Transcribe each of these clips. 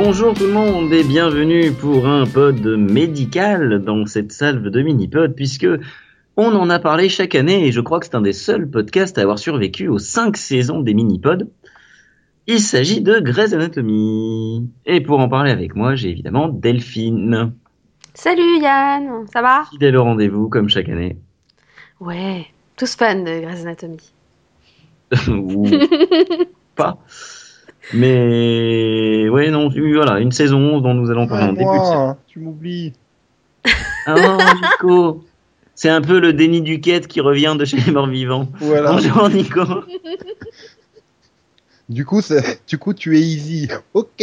Bonjour tout le monde et bienvenue pour un pod médical dans cette salve de mini-pod puisque on en a parlé chaque année et je crois que c'est un des seuls podcasts à avoir survécu aux cinq saisons des mini-pods. Il s'agit de Grey's Anatomy. Et pour en parler avec moi, j'ai évidemment Delphine. Salut Yann, ça va? Fidèle au rendez-vous comme chaque année. Ouais, tous fans de Grey's Anatomy. Ou pas. Mais ouais, non, voilà, une saison dont nous allons parler en début de saison. tu m'oublies. Ah Nico C'est un peu le déni du quête qui revient de chez les morts vivants. Voilà. Bonjour Nico. Du coup, c'est- du coup, tu es easy. Ok.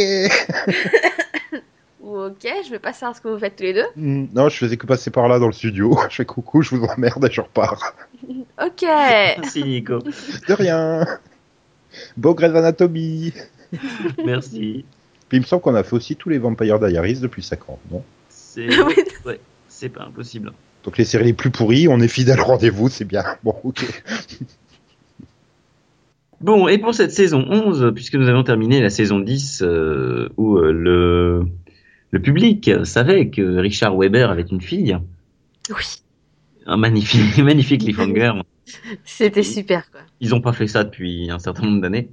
Ok, je vais pas savoir ce que vous faites tous les deux. Hmm, Non, je faisais que passer par là dans le studio. Je fais coucou, je vous emmerde et je repars. Ok. Merci Nico. De rien. Beau Grey's Anatomy. Merci. Puis il me semble qu'on a fait aussi tous les Vampire Diaries depuis 5 ans, non? C'est ouais, c'est pas impossible. Donc les séries les plus pourries, on est fidèle au rendez-vous, c'est bien. Bon, ok. Bon, et pour cette saison 11, puisque nous avons terminé la saison 10, euh, où euh, le, le public savait que Richard Weber avait une fille, Oui, un magnifique, magnifique cliffhanger. c'était super quoi. Ils ont pas fait ça depuis un certain nombre d'années.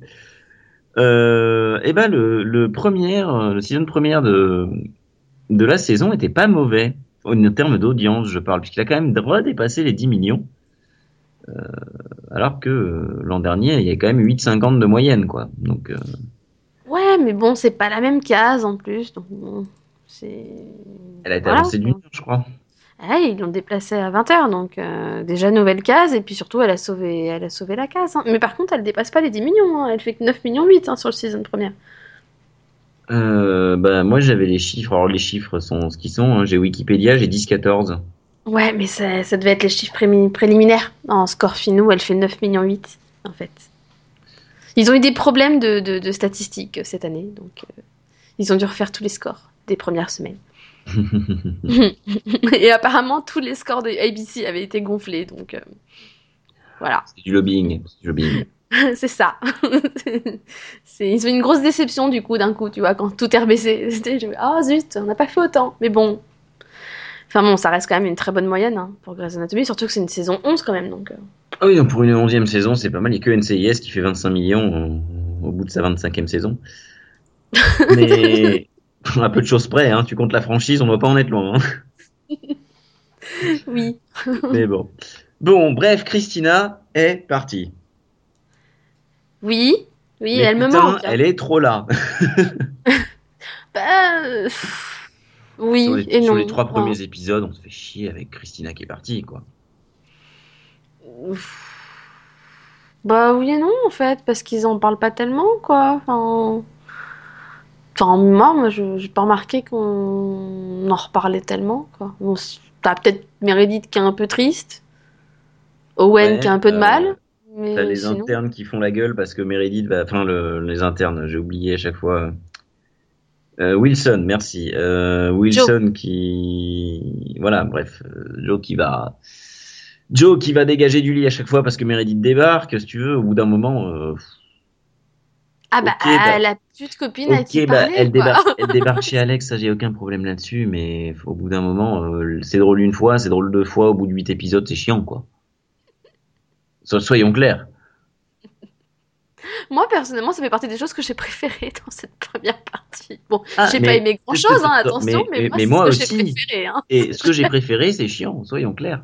Euh, et ben le, le premier, le season première de de la saison était pas mauvais en termes d'audience, je parle, puisqu'il a quand même redépassé les 10 millions. Euh, alors que euh, l'an dernier, il y a quand même 8,50 de moyenne, quoi. Donc, euh, Ouais, mais bon, c'est pas la même case en plus, donc bon, c'est. elle a été Voilà, avancée d'une je crois. Ah, ils l'ont déplacée à 20h, donc euh, déjà nouvelle case, et puis surtout elle a sauvé, elle a sauvé la case. hein. Mais par contre, elle dépasse pas les 10 millions, hein. elle fait que 9 millions 8 hein, sur le season première. Euh, bah, moi, j'avais les chiffres. Alors, les chiffres sont ce qu'ils sont. J'ai Wikipédia, j'ai 10-14. Ouais, mais ça, ça devait être les chiffres préliminaires. En score finaux, elle fait 9 millions 8, en fait. Ils ont eu des problèmes de, de, de statistiques euh, cette année, donc euh, ils ont dû refaire tous les scores des premières semaines. Et apparemment, tous les scores de ABC avaient été gonflés, donc euh, voilà, C'est du lobbying. C'est du lobbying. c'est ça. C'est- ils ont une grosse déception du coup, d'un coup, tu vois, quand tout est rebaissé. C'était, je Ah zut, on n'a pas fait autant, mais bon. Enfin bon, ça reste quand même une très bonne moyenne hein, pour Grey's Anatomy, surtout que c'est une saison 11 quand même, donc... euh, Ah oui, donc pour une onzième saison, c'est pas mal. Il y a que NCIS qui fait 25 millions au, au bout de sa 25e saison. Mais à peu de choses près, hein, tu comptes la franchise, on va pas en être loin. hein. Oui. Mais bon. Bon, bref, Christina est partie. Oui, oui, Mais elle me manque. hein. Elle est trop là. Bah, euh, oui sur les, et sur non. les trois premiers épisodes, on se fait chier avec Christina qui est partie, quoi. Bah oui et non en fait, parce qu'ils en parlent pas tellement quoi. Enfin, enfin moi, moi je j'ai pas remarqué qu'on en reparlait tellement quoi. Bon, c- T'as peut-être Meredith qui est un peu triste, Owen Ouais, qui a un peu de euh, mal, mais T'as les sinon- internes qui font la gueule parce que Meredith va, enfin le, les internes, j'ai oublié à chaque fois. Euh, Wilson, merci. Euh, Wilson qui, voilà, bref, euh, Joe qui va, Joe qui va dégager du lit à chaque fois parce que Meredith débarque, si tu veux. Au bout d'un moment, euh, Ah bah, ok, bah- la petite copine à ok, qui bah, elle débarque, elle débarque chez Alex, ça j'ai aucun problème là-dessus, mais au bout d'un moment, euh, c'est drôle une fois, c'est drôle deux fois, au bout de huit épisodes, c'est chiant, quoi. So- soyons clairs. Moi personnellement, ça fait partie des choses que j'ai préférées dans cette première partie. Bon, Ah, j'ai pas aimé grand chose, hein, attention, mais- mais, mais moi, ce que j'ai aussi. préféré. Hein. Et ce que j'ai préféré, c'est chiant, soyons clairs.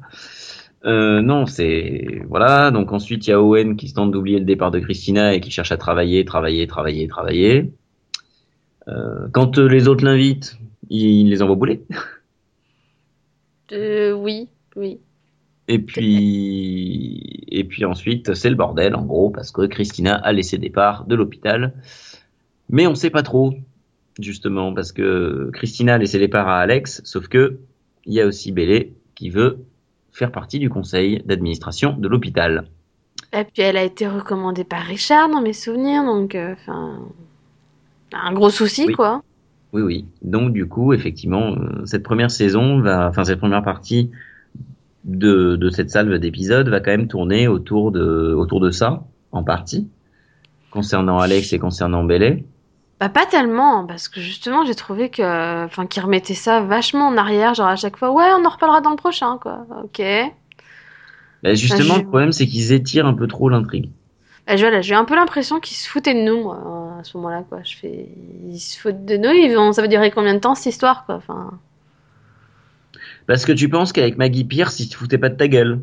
Euh, non, c'est voilà. Donc ensuite, il y a Owen qui se tente d'oublier le départ de Christina et qui cherche à travailler, travailler, travailler, travailler. Euh, quand euh, les autres l'invitent, il les envoie bouler. Euh, oui, oui. Et puis, et puis ensuite, c'est le bordel, en gros, parce que Christina a laissé départ de l'hôpital. Mais on sait pas trop, justement, parce que Christina a laissé départ à Alex, sauf que il y a aussi Bélé qui veut faire partie du conseil d'administration de l'hôpital. Et puis elle a été recommandée par Richard dans mes souvenirs, donc euh, enfin un gros souci Oui. quoi. Oui, oui. Donc du coup, effectivement, euh, cette première saison va, enfin cette première partie de, de cette salve d'épisodes va quand même tourner autour de autour de ça, en partie, concernant Alex et concernant Bélé. Bah pas tellement, parce que justement j'ai trouvé que, enfin, qu'ils remettaient ça vachement en arrière, genre à chaque fois, ouais, on en reparlera dans le prochain, quoi. Ok. Bah, justement, je- le problème, c'est qu'ils étirent un peu trop l'intrigue. Bah, je- voilà, j'ai un peu l'impression qu'ils se foutaient de nous, moi, à ce moment-là, quoi. Je fais, ils se foutent de nous, ils vont, ça va durer combien de temps cette histoire, quoi. Enfin. Parce que tu penses qu'avec Maggie Pierce, ils se foutaient pas de ta gueule.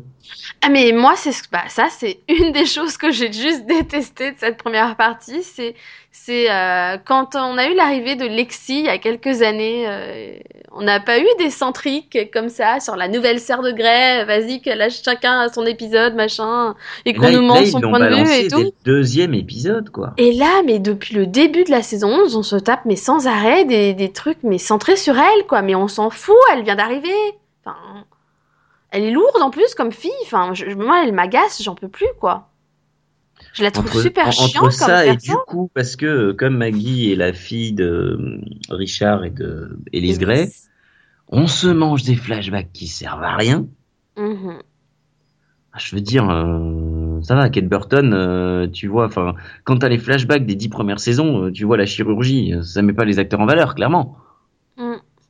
Ah mais moi c'est ce- bah, ça c'est une des choses que j'ai juste détesté de cette première partie c'est c'est euh, quand on a eu l'arrivée de Lexi il y a quelques années euh, on n'a pas eu des centriques comme ça sur la nouvelle sœur de Grey vas-y que là chacun a son épisode machin et qu'on nous montre son point de vue et tout. deuxième épisode, quoi. et là mais depuis le début de la saison 11 on se tape mais sans arrêt des, des trucs mais centrés sur elle quoi. Mais on s'en fout elle vient d'arriver. Enfin elle est lourde en plus comme fille. Enfin, je- moi, elle m'agace, j'en peux plus, quoi. Je la trouve Entre, super en- chiante entre comme ça et du coup, parce que euh, comme Maggie est la fille de euh, Richard et de Elise Gray, on se mange des flashbacks qui servent à rien. Mhm. Ah, Je veux dire, euh, ça va, Kate Burton, euh, tu vois, enfin, quand t'as les flashbacks des dix premières saisons, euh, tu vois la chirurgie, ça met pas les acteurs en valeur, clairement.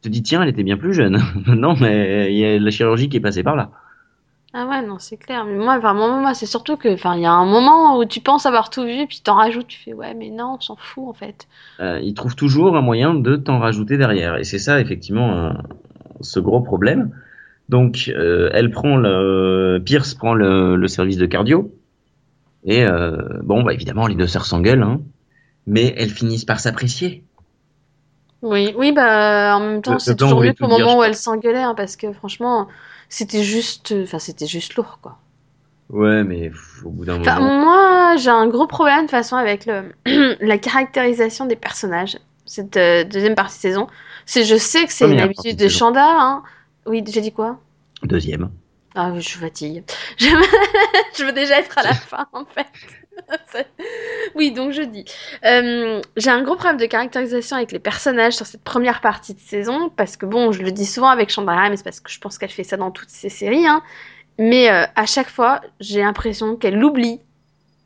Tu te dis, tiens, elle était bien plus jeune. non, mais il y a la chirurgie qui est passée par là. Ah ouais, non, c'est clair. Mais moi, vraiment, moi, c'est surtout que, enfin, il y a un moment où tu penses avoir tout vu, puis t'en rajoutes, tu fais, ouais, mais non, on s'en fout, en fait. Euh, ils trouvent toujours un moyen de t'en rajouter derrière. Et c'est ça, effectivement, ce gros problème. Donc, euh, elle prend le, Pierce prend le, le service de cardio. Et euh, bon, bah évidemment, les deux sœurs s'engueulent, hein. mais elles finissent par s'apprécier. Oui, oui, bah, en même temps, c'est toujours mieux qu'au moment où elles s'engueulaient, hein, parce que, franchement, c'était juste, enfin, c'était juste lourd, quoi. Ouais, mais au bout d'un moment. moi, j'ai un gros problème de toute façon avec le la caractérisation des personnages. Cette euh, deuxième partie de saison, c'est je sais que c'est une habitude de. Chanda. Hein. Oui, j'ai dit quoi? Deuxième. Ah, oui, je suis fatiguée. Je... je veux déjà être à la fin, en fait. Oui, donc je dis. Euh, j'ai un gros problème de caractérisation avec les personnages sur cette première partie de saison, parce que bon, je le dis souvent avec Chandra, mais c'est parce que je pense qu'elle fait ça dans toutes ses séries. Hein. Mais euh, à chaque fois, j'ai l'impression qu'elle oublie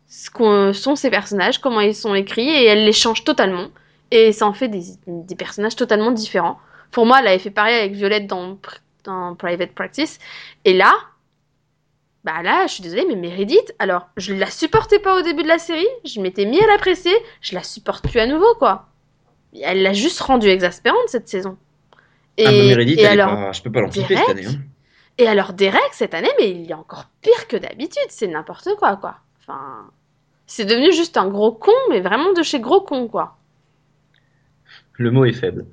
ce qu'on sont ces personnages, comment ils sont écrits, et elle les change totalement. Et ça en fait des, personnages totalement différents. Pour moi, elle avait fait pareil avec Violette dans Private Practice. Et là, bah là, je suis désolée, mais Meredith, alors, je la supportais pas au début de la série, je m'étais mis à l'apprécier, je la supporte plus à nouveau, quoi. Elle l'a juste rendue exaspérante, cette saison. Et, ah, Meredith, et alors, pas- je peux pas l'anticiper cette année. hein. et alors, Derek, cette année, mais il est encore pire que d'habitude, c'est n'importe quoi, quoi. Enfin, c'est devenu juste un gros con, mais vraiment de chez gros con, quoi. Le mot est faible.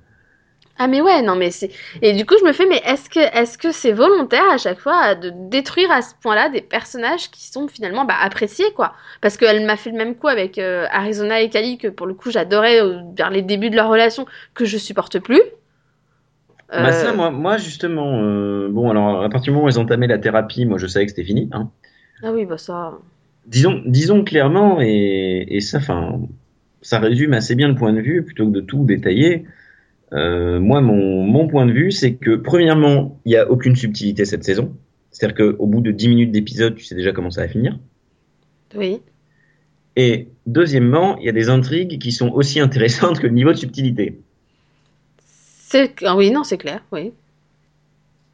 Ah mais ouais, non mais c'est... Et du coup je me fais, mais est-ce que est-ce que c'est volontaire à chaque fois de détruire à ce point-là des personnages qui sont finalement bah, appréciés quoi? Parce qu'elle m'a fait le même coup avec euh, Arizona et Kali que pour le coup j'adorais euh, vers les débuts de leur relation que je supporte plus. Bah Euh, ça, moi, moi justement, euh, bon, alors à partir du moment où ils entamaient la thérapie, moi je savais que c'était fini. Hein. Ah oui bah ça... Disons, disons clairement, et, et ça, enfin, ça résume assez bien le point de vue, plutôt que de tout détailler. Euh, moi, mon, mon point de vue, c'est que premièrement, il n'y a aucune subtilité cette saison. C'est-à-dire qu'au bout de 10 minutes d'épisode, tu sais déjà comment ça va finir. Oui. Et deuxièmement, il y a des intrigues qui sont aussi intéressantes que le niveau de subtilité. C'est... Ah oui non c'est clair, oui.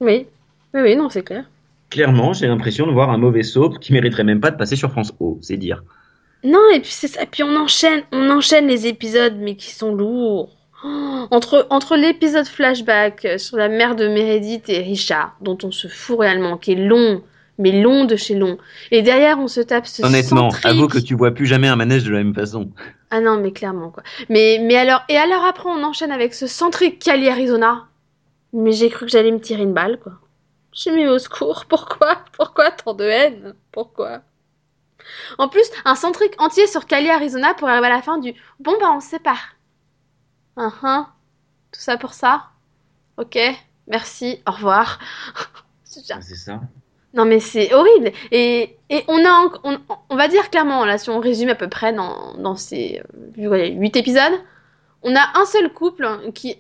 Oui. Oui oui non c'est clair. Clairement, j'ai l'impression de voir un mauvais soap qui mériterait même pas de passer sur France O, c'est dire. Non, et puis c'est ça. Et puis on enchaîne, on enchaîne les épisodes, mais qui sont lourds. Entre entre l'épisode flashback euh, sur la mère de Meredith et Richard, dont on se fout réellement, qui est long, mais long de chez long. Et derrière, on se tape ce Honnêtement, centrique. avoue que tu vois plus jamais un manège de la même façon. Ah non, mais clairement quoi. Mais mais alors et alors après, on enchaîne avec ce centrique Cali Arizona. Mais j'ai cru que j'allais me tirer une balle quoi. J'ai mis au secours. Pourquoi? Pourquoi tant de haine? Pourquoi? En plus, un centrique entier sur Cali, Arizona pour arriver à la fin du bon bah on se sépare. Hein, hein. Tout ça pour ça? Ok, merci, au revoir. C'est ça. Non mais c'est horrible. Et, et on a on, on va dire clairement là si on résume à peu près dans, dans ces euh, 8 épisodes, on a un seul couple qui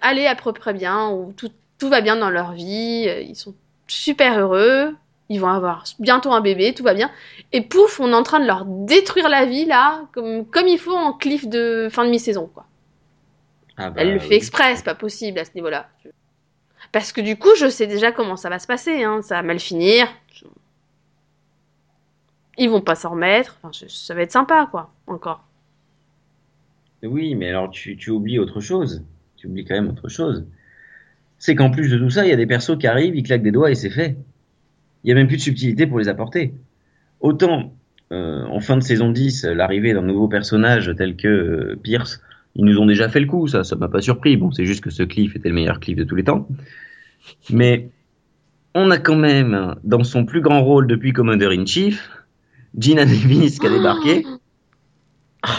allait à peu près bien où tout, tout va bien dans leur vie, euh, ils sont super heureux. ils vont avoir bientôt un bébé, tout va bien. Et pouf, on est en train de leur détruire la vie, là, comme, comme il faut en cliff de fin de mi-saison, quoi. Ah bah, Elle le fait oui. exprès, c'est pas possible à ce niveau-là. Parce que du coup, je sais déjà comment ça va se passer, hein. ça va mal finir. Ils vont pas s'en remettre, enfin, je- ça va être sympa, quoi, encore. Oui, mais alors tu, tu oublies autre chose. Tu oublies quand même autre chose. C'est qu'en plus de tout ça, il y a des persos qui arrivent, ils claquent des doigts et c'est fait. Il y a même plus de subtilité pour les apporter. Autant, euh, en fin de saison 10, l'arrivée d'un nouveau personnage tel que euh, Pierce, ils nous ont déjà fait le coup, ça, ça m'a pas surpris. Bon, c'est juste que ce cliff était le meilleur cliff de tous les temps. Mais on a quand même, dans son plus grand rôle depuis Commander in Chief, Gina Davis qui a débarqué.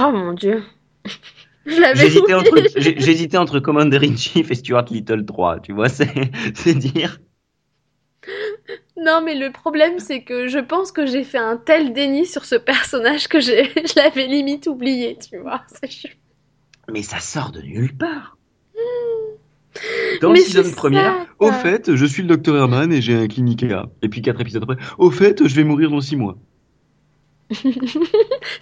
Oh mon dieu. J'hésitais entre, j'hésitais entre Commander in Chief et Stuart Little 3, tu vois, c'est, c'est dire. Non, mais le problème, c'est que je pense que j'ai fait un tel déni sur ce personnage que j'ai, je l'avais limite oublié, tu vois. C'est. Mais ça sort de nulle part. Dans Mais saison première, ça, au fait, je suis le docteur Herman et j'ai un clinica. Et puis quatre épisodes après, au fait, je vais mourir dans six mois.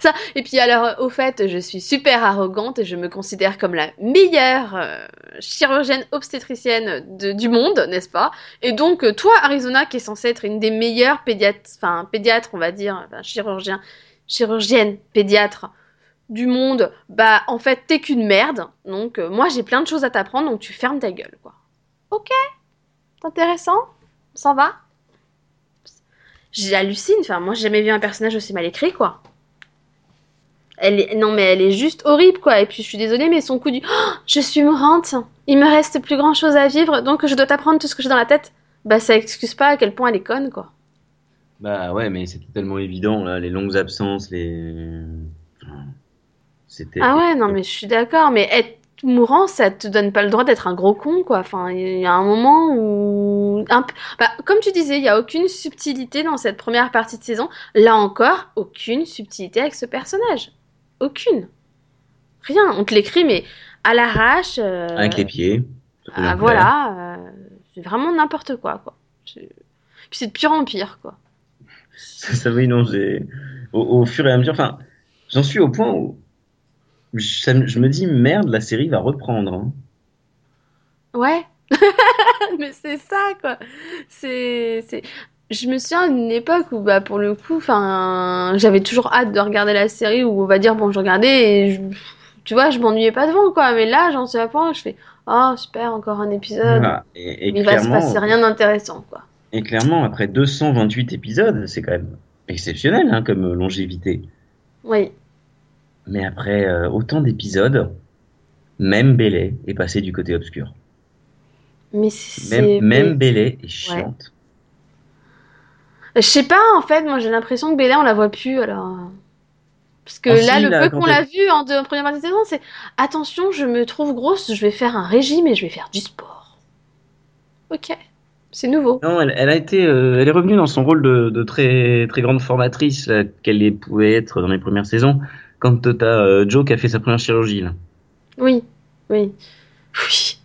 Ça. Et puis alors, au fait, je suis super arrogante et je me considère comme la meilleure euh, chirurgienne obstétricienne de- du monde, n'est-ce pas? Et donc, euh, toi, Arizona, qui est censée être une des meilleures pédiatres, enfin pédiatres, on va dire, enfin, chirurgien, chirurgienne pédiatre du monde, bah en fait, t'es qu'une merde. Donc, euh, moi, j'ai plein de choses à t'apprendre, donc tu fermes ta gueule, quoi. Ok, c'est intéressant, s'en va? J'hallucine, enfin, moi, j'ai jamais vu un personnage aussi mal écrit, quoi. Elle est... Non, mais elle est juste horrible, quoi. Et puis, je suis désolée, mais son coup du Oh, Je suis mourante, il me reste plus grand chose à vivre, donc je dois t'apprendre tout ce que j'ai dans la tête. Bah, ça excuse pas à quel point elle est conne, quoi. Bah ouais, mais c'était tellement évident, là, les longues absences, les. C'était. Ah ouais, non, mais je suis d'accord, mais être mourant, ça te donne pas le droit d'être un gros con, quoi. Enfin, il y a un moment où. Un bah, comme tu disais, il y a aucune subtilité dans cette première partie de saison. Là encore, aucune subtilité avec ce personnage. Aucune. Rien. On te l'écrit, mais à l'arrache. euh, Avec les pieds. Ah, voilà, euh, c'est vraiment n'importe quoi, quoi. Puis c'est de pire en pire, quoi. Ça, ça, oui, non, j'ai. Au, au fur et à mesure, enfin, j'en suis au point où. Je me dis, merde, la série va reprendre. hein. Ouais, mais c'est ça, quoi. C'est, c'est... Je me souviens d'une époque où, bah, pour le coup, enfin, j'avais toujours hâte de regarder la série où on va dire, bon, je regardais et je... tu vois, je m'ennuyais pas devant, quoi. Mais là, j'en suis à point je fais, oh, super, encore un épisode. Voilà. Et, et Mais il va se passer rien d'intéressant, quoi. et clairement, après 228 épisodes, c'est quand même exceptionnel hein, comme longévité. Oui. Mais après euh, autant d'épisodes, même Bélé est passé du côté obscur. Mais c'est. Même, même Bélé est chiante. Je sais pas, en fait, moi j'ai l'impression que Bella, on la voit plus, alors. Parce que Ah, là, si, le là, peu qu'on l'a vu en, de- en première partie de saison, c'est attention, je me trouve grosse, je vais faire un régime et je vais faire du sport. Ok, c'est nouveau. Non, elle, elle a été, euh, elle est revenue dans son rôle de, de très très grande formatrice qu'elle pouvait être dans les premières saisons. Quand t'as euh, Joe qui a fait sa première chirurgie là. Oui, oui, oui.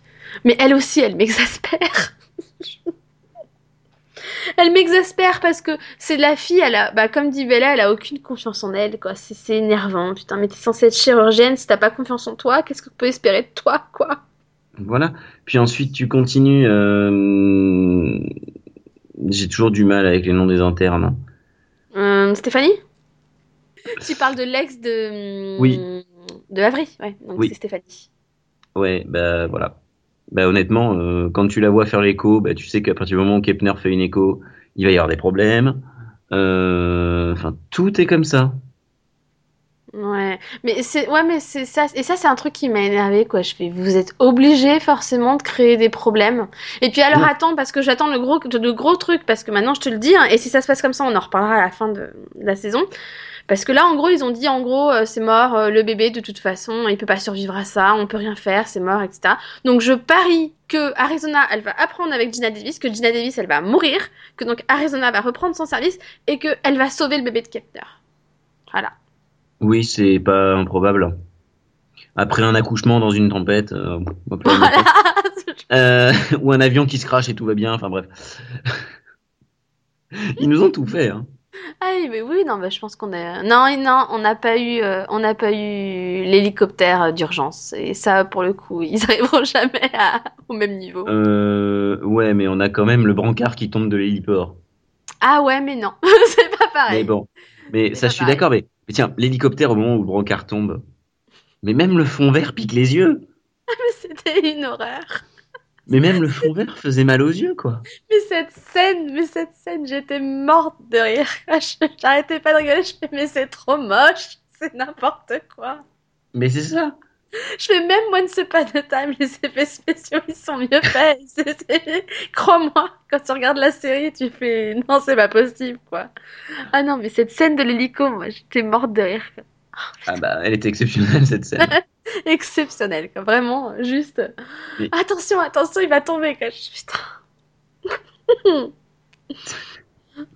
Mais elle aussi, elle m'exaspère. Elle m'exaspère parce que c'est la fille, elle a, bah, comme dit Bella, elle a aucune confiance en elle, quoi. C'est c'est énervant, putain, mais t'es censée être chirurgienne, si t'as pas confiance en toi, qu'est-ce que tu peux espérer de toi, quoi? Voilà. Puis ensuite tu continues. euh, J'ai toujours du mal avec les noms des internes. Euh, Stéphanie? Tu parles de l'ex de. Oui. De Avery, ouais, donc Oui. c'est Stéphanie. Ouais, bah voilà. Bah honnêtement, euh, quand tu la vois faire l'écho, bah tu sais qu'à partir du moment où Kepner fait une écho, il va y avoir des problèmes. Euh, Enfin, tout est comme ça. Ouais, mais c'est ouais, mais c'est ça et ça c'est un truc qui m'a énervé quoi. Je fais vous êtes obligé forcément de créer des problèmes. Et puis alors Ouais. attends parce que j'attends le gros le gros truc parce que maintenant je te le dis hein, et si ça se passe comme ça on en reparlera à la fin de, de la saison. Parce que là en gros ils ont dit en gros euh, c'est mort euh, le bébé de toute façon il peut pas survivre à ça on peut rien faire c'est mort etc. Donc je parie que Arizona elle va apprendre avec Gina Davis que Gina Davis elle va mourir que donc Arizona va reprendre son service et que elle va sauver le bébé de Kepner. Voilà. Oui, c'est pas improbable. Après un accouchement dans une tempête, euh, Voilà. Euh, ou un avion qui se crache et tout va bien. Enfin bref. Ils nous ont tout fait. Hein. Ah oui, mais oui, non, bah, je pense qu'on a. Non, non, on n'a pas eu, euh, on n'a pas eu l'hélicoptère d'urgence. Et ça, pour le coup, ils arriveront jamais à- au même niveau. Euh, ouais, mais on a quand même le brancard qui tombe de l'héliport. Ah ouais, mais non, c'est pas pareil. Mais bon, mais ça, je suis d'accord. Mais, mais tiens, l'hélicoptère au moment où le brancard tombe, mais même le fond vert pique les yeux. C'était une horreur. Mais même le fond vert faisait mal aux yeux, quoi. Mais cette scène, mais cette scène, j'étais morte de rire. J'arrêtais pas de rigoler. Je fais, mais c'est trop moche. C'est n'importe quoi. Mais c'est ça. Je fais même Once Upon a Time, les effets spéciaux, ils sont mieux faits. Crois-moi, quand tu regardes la série, tu fais non, c'est pas possible, quoi. Ah non, mais cette scène de l'hélico, moi, j'étais morte de rire. Ah bah, elle était exceptionnelle cette scène. Exceptionnel, quoi. Vraiment, juste. Attention, attention, il va tomber, quoi. Putain.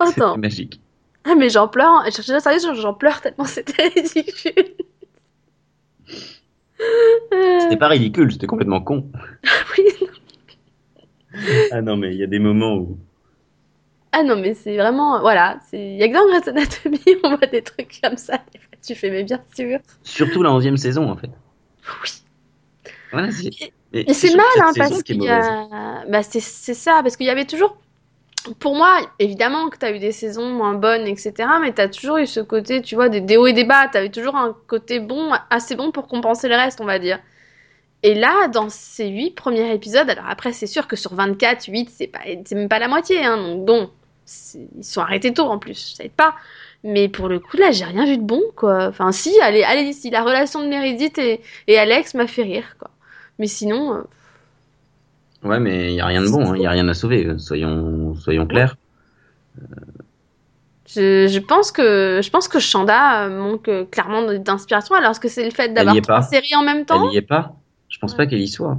Attends. Magique. Ah, mais j'en pleure. Je suis sérieux, j'en pleure tellement c'était ridicule. C'était pas ridicule, c'était complètement con. oui. Ah non, mais il y a des moments où. Ah non, mais c'est vraiment. Voilà. c'est- Il y a que dans Grey's Anatomy, on voit des trucs comme ça. Des fois, tu fais, mais bien sûr. Surtout la 11 saison, en fait. Oui. Voilà, c'est. mais Et c'est mal, hein, parce qu'il y a. Bah, c'est c'est ça, parce qu'il y avait toujours. Pour moi, évidemment que tu as eu des saisons moins bonnes, etc. Mais tu as toujours eu ce côté, tu vois, des, hauts et des bas. Tu avais toujours un côté bon, assez bon pour compenser le reste, on va dire. Et là, dans ces 8 premiers épisodes, alors après, c'est sûr que sur 24, 8, c'est pas, c'est même pas la moitié, hein, donc bon, ils sont arrêtés tôt en plus, ça aide pas. Mais pour le coup, là, j'ai rien vu de bon, quoi. Enfin, si, allez, allez, si, la relation de Meredith et, et Alex m'a fait rire, quoi. Mais sinon, euh, Ouais, mais il y a rien de bon, il y a rien à sauver, euh, soyons, soyons clairs. Je, je pense que je pense que Shanda euh, manque euh, clairement d'inspiration. Alors que c'est le fait d'avoir trois séries en même temps Elle y est pas. Je pense pas qu'elle y soit.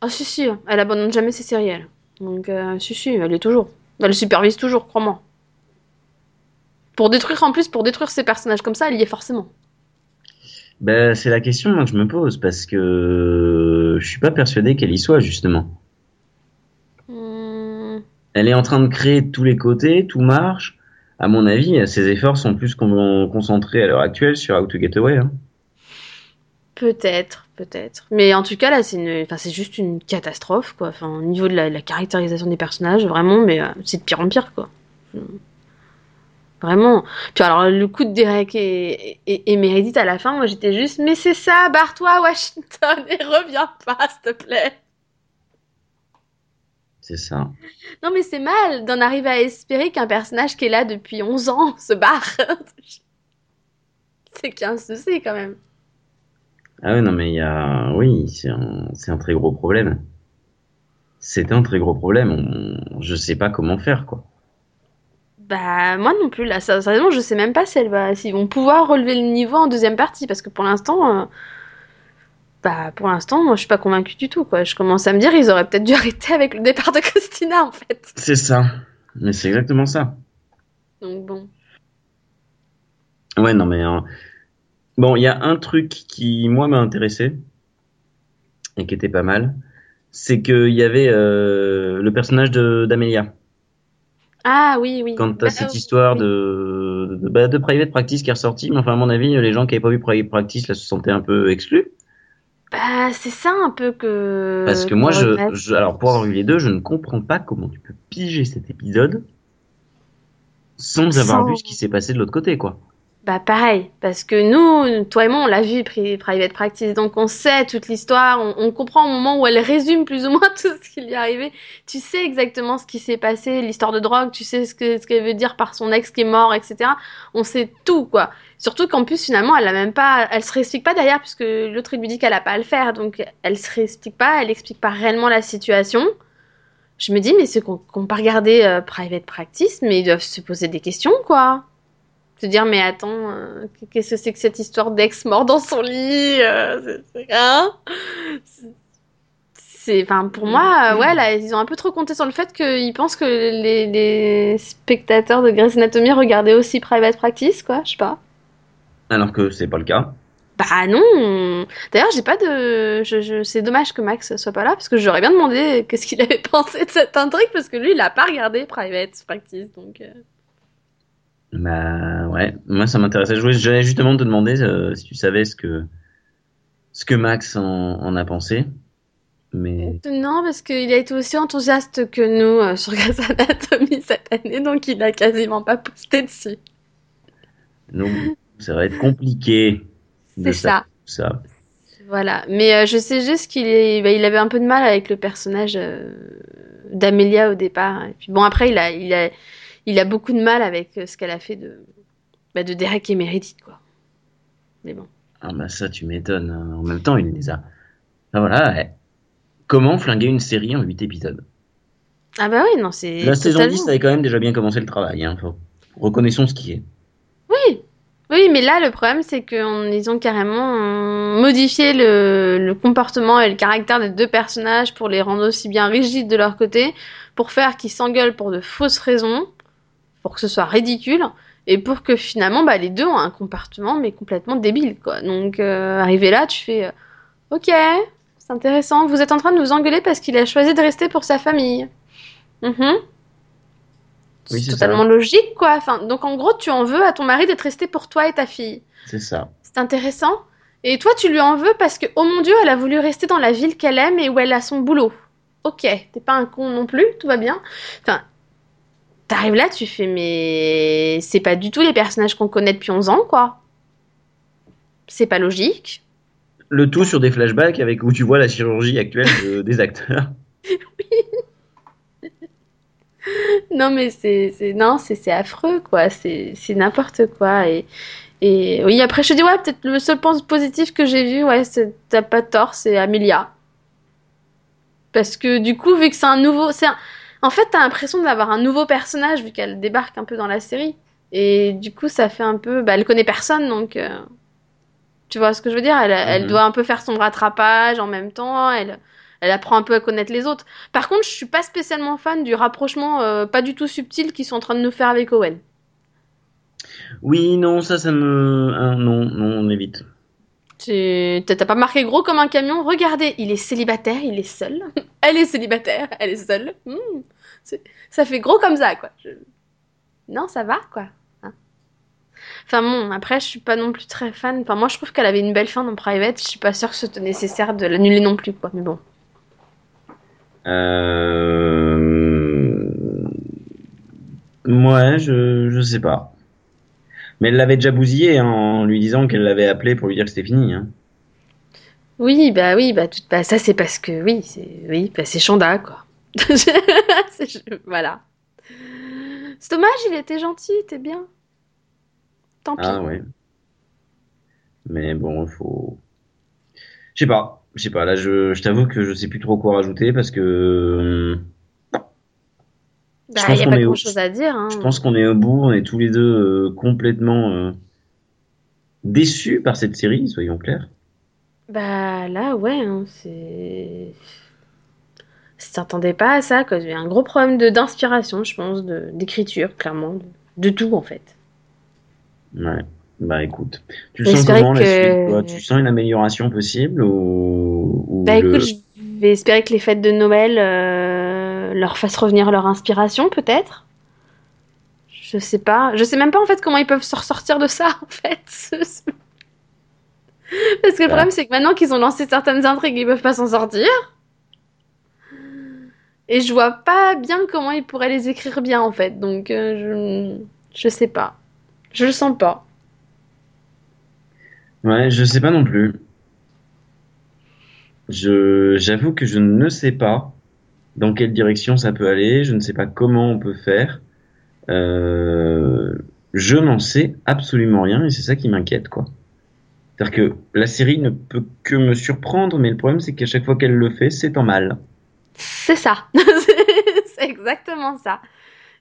Ah si si, elle abandonne jamais ses séries elle. Donc euh, si si, elle est toujours. Elle supervise toujours, crois-moi. Pour détruire en plus, pour détruire ces personnages comme ça, elle y est forcément. Ben, c'est la question que je me pose parce que je suis pas persuadé qu'elle y soit justement. Elle est en train de créer tous les côtés, tout marche. À mon avis, ses efforts sont plus con- concentrés à l'heure actuelle sur How to Get Away. hein. peut-être, peut-être. Mais en tout cas là, c'est une, enfin c'est juste une catastrophe quoi. Enfin au niveau de la, caractérisation des personnages, vraiment, mais euh, c'est de pire en pire quoi. Vraiment. Puis alors, le coup de Derek et, et, et Meredith à la fin, moi j'étais juste, mais c'est ça, barre-toi, Washington, et reviens pas, s'il te plaît. C'est ça. Non, mais c'est mal d'en arriver à espérer qu'un personnage qui est là depuis 11 ans se barre. c'est qu'il y a un souci quand même. Ah ouais, non, mais il y a, oui, c'est un, très gros problème. C'est un très gros problème. On- Je sais pas comment faire, quoi. Bah, moi non plus, là, sérieusement, je sais même pas si elle va, vont pouvoir relever le niveau en deuxième partie, parce que pour l'instant, euh, bah, pour l'instant, moi je suis pas convaincue du tout, quoi. Je commence à me dire, ils auraient peut-être dû arrêter avec le départ de Christina, en fait. C'est ça. Mais c'est exactement ça. Donc bon. Ouais, non, mais euh, bon, il y a un truc qui moi m'a intéressé et qui était pas mal, c'est qu'il y avait euh, le personnage de d'Amelia. Ah oui, oui. Quand t'as Bah, cette histoire oui. de, de, bah, de Private Practice qui est ressortie, mais enfin à mon avis, les gens qui avaient pas vu Private Practice là se sentaient un peu exclus. Bah, c'est ça un peu que. Parce que moi, je, je, alors pour avoir vu les deux, je ne comprends pas comment tu peux piger cet épisode sans avoir vu ce qui s'est passé de l'autre côté, quoi. Bah pareil, parce que nous, toi et moi, on l'a vu, Pri- Private Practice, donc on sait toute l'histoire, on, comprend au moment où elle résume plus ou moins tout ce qui lui est arrivé. Tu sais exactement ce qui s'est passé, l'histoire de drogue, tu sais ce que ce qu'elle veut dire par son ex qui est mort, etc. On sait tout, quoi. Surtout qu'en plus, finalement, elle a même pas, elle se réexplique pas derrière, puisque l'autre lui dit qu'elle a pas à le faire, donc elle se réexplique pas, elle explique pas réellement la situation. Je me dis, mais ceux qui n'ont pas regardé euh, Private Practice, mais ils doivent se poser des questions, quoi se dire mais attends euh, qu'est-ce que c'est que cette histoire d'ex mort dans son lit euh, c'est- hein? C'est- c'est enfin pour moi euh, ouais là ils ont un peu trop compté sur le fait qu'ils pensent que les, les spectateurs de Grey's Anatomy regardaient aussi Private Practice quoi je sais pas Alors que c'est pas le cas. Bah non. D'ailleurs, j'ai pas de. Je, je... C'est dommage que Max soit pas là parce que j'aurais bien demandé qu'est-ce qu'il avait pensé de cette intrigue parce que lui, il a pas regardé Private Practice, donc. euh. Bah ouais, moi ça m'intéressait. Je voulais- J'allais justement te demander euh, si tu savais ce que ce que Max en, en a pensé. Mais Non, parce qu'il a été aussi enthousiaste que nous euh, sur Grey's Anatomy cette année, donc il a quasiment pas posté dessus. donc ça va être compliqué. de C'est ça. ça. Voilà. Mais euh, je sais juste qu'il est... bah, il avait un peu de mal avec le personnage d'Amelia au départ. Et puis bon, après, il a, il a, il a beaucoup de mal avec euh, ce qu'elle a fait de, bah, de Derek et Meredith, quoi. Mais bon. Ah bah ça tu m'étonnes. hein. En même temps il les a. Ah voilà. ouais. Comment flinguer une série en 8 épisodes? Ah bah oui, non, c'est La saison totalement- 10 avait quand même déjà bien commencé le travail. Hein. Faut- Reconnaissons ce qui est. Oui, oui, mais là, le problème, c'est qu'ils ont carrément euh, modifié le, le comportement et le caractère des deux personnages pour les rendre aussi bien rigides de leur côté, pour faire qu'ils s'engueulent pour de fausses raisons, pour que ce soit ridicule, et pour que finalement, bah, les deux ont un comportement, mais complètement débile, quoi. Donc, euh, arrivé là, tu fais, euh, ok, c'est intéressant, vous êtes en train de vous engueuler parce qu'il a choisi de rester pour sa famille. Mhm. Oui, c'est totalement logique, quoi. Enfin, donc en gros, tu en veux à ton mari d'être resté pour toi et ta fille. C'est ça. C'est intéressant. Et toi, tu lui en veux parce que, oh mon Dieu, elle a voulu rester dans la ville qu'elle aime et où elle a son boulot. Ok, t'es pas un con non plus, tout va bien. Enfin, t'arrives là, tu fais, mais c'est pas du tout les personnages qu'on connaît depuis 11 ans, quoi. C'est pas logique. Le tout sur des flashbacks avec où tu vois la chirurgie actuelle de- des acteurs. Non, mais c'est, non, c'est, affreux, quoi. C'est, c'est n'importe quoi. Et, et oui, après, je te dis, ouais, peut-être le seul point positif que j'ai vu, ouais, t'as pas tort, c'est Amelia. Parce que du coup, vu que c'est un nouveau, c'est un- en fait, t'as l'impression d'avoir un nouveau personnage vu qu'elle débarque un peu dans la série. Et du coup, ça fait un peu, bah, elle connaît personne, donc, euh, tu vois ce que je veux dire? Elle, elle Mhm. doit un peu faire son rattrapage en même temps. Elle, elle apprend un peu à connaître les autres. Par contre, je suis pas spécialement fan du rapprochement euh, pas du tout subtil qu'ils sont en train de nous faire avec Owen. Oui, non, ça, ça me. hein, non, non, on évite. Tu t'as pas marqué gros comme un camion? Regardez, il est célibataire, il est seul. Elle est célibataire, elle est seule. Hmm, ça fait gros comme ça, quoi. Non, ça va, quoi. Hein. Enfin bon, après, je suis pas non plus très fan. Enfin, moi, je trouve qu'elle avait une belle fin dans Private. Je suis pas sûre que c'était nécessaire de l'annuler non plus, quoi. Mais bon. Euh... Ouais, je, je sais pas. Mais elle l'avait déjà bousillé en lui disant qu'elle l'avait appelé pour lui dire que c'était fini. Hein. Oui, bah oui, bah, tout, bah ça c'est parce que oui, c'est oui, bah, c'est Chanda quoi. Voilà. C'est dommage, il était gentil, il était bien. Tant pis. Ah ouais. Mais bon, il faut. Je sais pas. Je sais pas. Là, je, je t'avoue que je sais plus trop quoi rajouter parce que. hum, Bah, je pense y a qu'on pas est au- grand chose à dire. Hein. Je pense qu'on est au bout. On est tous les deux euh, complètement euh, déçus par cette série, soyons clairs. Bah là, ouais, hein, c'est. S'attendait pas à ça, quoi. A un gros problème de d'inspiration, je pense, de d'écriture, clairement, de, de tout en fait. Ouais. Bah écoute. Tu le Mais sens c'est vrai comment la que- suite toi? Tu sens une amélioration possible ou, ou Bah le- écoute, je vais espérer que les fêtes de Noël euh, leur fassent revenir leur inspiration, peut-être. Je sais pas. Je sais même pas en fait comment ils peuvent se ressortir de ça, en fait. Parce que le Ouais. problème, c'est que maintenant qu'ils ont lancé certaines intrigues, ils peuvent pas s'en sortir. Et je vois pas bien comment ils pourraient les écrire bien, en fait. Donc, euh, je... je sais pas. Je le sens pas. Ouais, je sais pas non plus. Je, j'avoue que je ne sais pas dans quelle direction ça peut aller. Je ne sais pas comment on peut faire. Euh, je n'en sais absolument rien et c'est ça qui m'inquiète, quoi. C'est-à-dire que la série ne peut que me surprendre, mais le problème c'est qu'à chaque fois qu'elle le fait, c'est en mal. C'est ça. c'est exactement ça.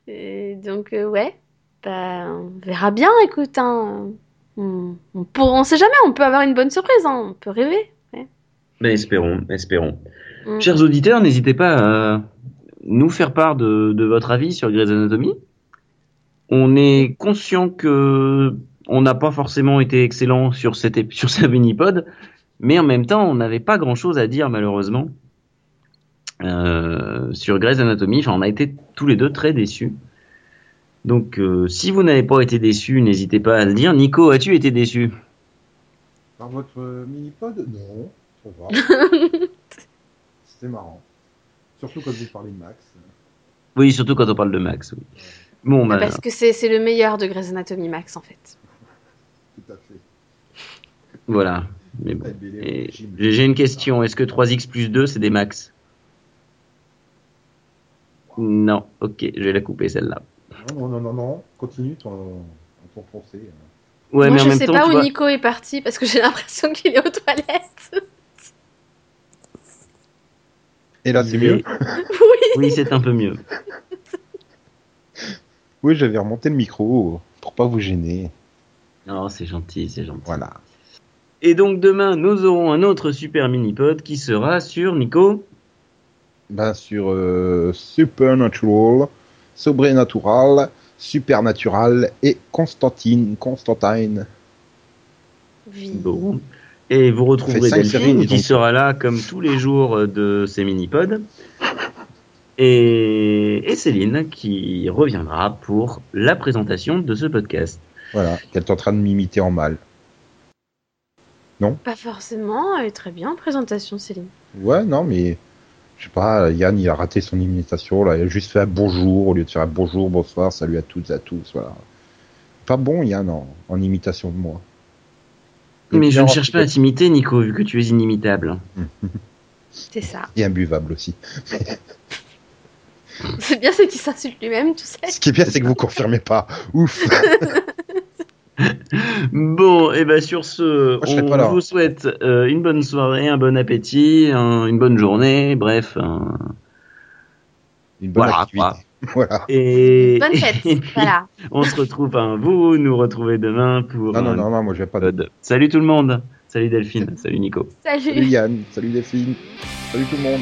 Et donc, euh, ouais, bah, on verra bien, écoute. Hein. On, on, pour- on sait jamais, on peut avoir une bonne surprise, hein. on peut rêver. ouais. Ben, espérons, espérons. Mm. Chers auditeurs, n'hésitez pas à nous faire part de, de votre avis sur Grey's Anatomy. On est conscient que on n'a pas forcément été excellent sur cette sur ce mini-pod, mais en même temps, on n'avait pas grand-chose à dire malheureusement euh, sur Grey's Anatomy. Enfin, on a été tous les deux très déçus. Donc, euh, si vous n'avez pas été déçus, n'hésitez pas à le dire. Nico, as-tu été déçu? Par votre euh, mini-pod? Non, ça va. C'était marrant. Surtout quand vous parlez de Max. Oui, surtout quand on parle de Max. oui. Bon, bah, Parce que c'est c'est le meilleur de Grey's Anatomy Max en fait. Tout à fait. voilà. Mais bon. Et. J'ai une question. Est-ce que 3x plus 2, c'est des max? Non. Ok, je vais la couper celle-là. Non, non, non, non. Continue ton, ton français. Ouais, Moi mais en je même sais temps, pas où vois- Nico est parti parce que j'ai l'impression qu'il est aux toilettes. Et là, c'est mieux? Est- Oui, c'est un peu mieux. Oui, j'avais remonté le micro pour pas vous gêner. Non, c'est gentil, c'est gentil. Voilà. Et donc demain, nous aurons un autre super mini-pod qui sera sur Nico. Ben, sur euh, Supernatural, Sobrenatural, Supernatural et Constantine. Constantine. Oui. Bon. Et vous retrouverez Delphine qui sera là comme tous les jours de ces mini-pods. Et, et Céline qui reviendra pour la présentation de ce podcast. Voilà, qu'elle est en train de m'imiter en mal. Pas forcément, elle est très bien en présentation Céline. Ouais, non, mais je sais pas, Yann, il a raté son imitation, là. Il a juste fait un bonjour au lieu de faire un bonjour, bonsoir, salut à toutes et à tous, voilà. Pas bon, Yann, en, en imitation de moi. Mais je ne cherche pas à t'imiter, Nico, vu que tu es inimitable. C'est ça. Et imbuvable aussi. C'est bien, c'est qu'il s'insulte lui-même, tu sais. Ce qui est bien, c'est que vous confirmez pas. Ouf. Bon, et ben sur ce, on vous souhaite euh, une bonne soirée, un bon appétit, un- une bonne journée, bref. un- Une bonne Voilà, activité. Voilà. Et, Bonne fête. et puis, Voilà. on se retrouve, enfin, vous nous retrouvez demain pour Non, non, non, non, moi je vais pas de. Salut tout le monde. Salut Delphine. Salut Nico. Salut Salut. Yann, salut Delphine, salut tout le monde.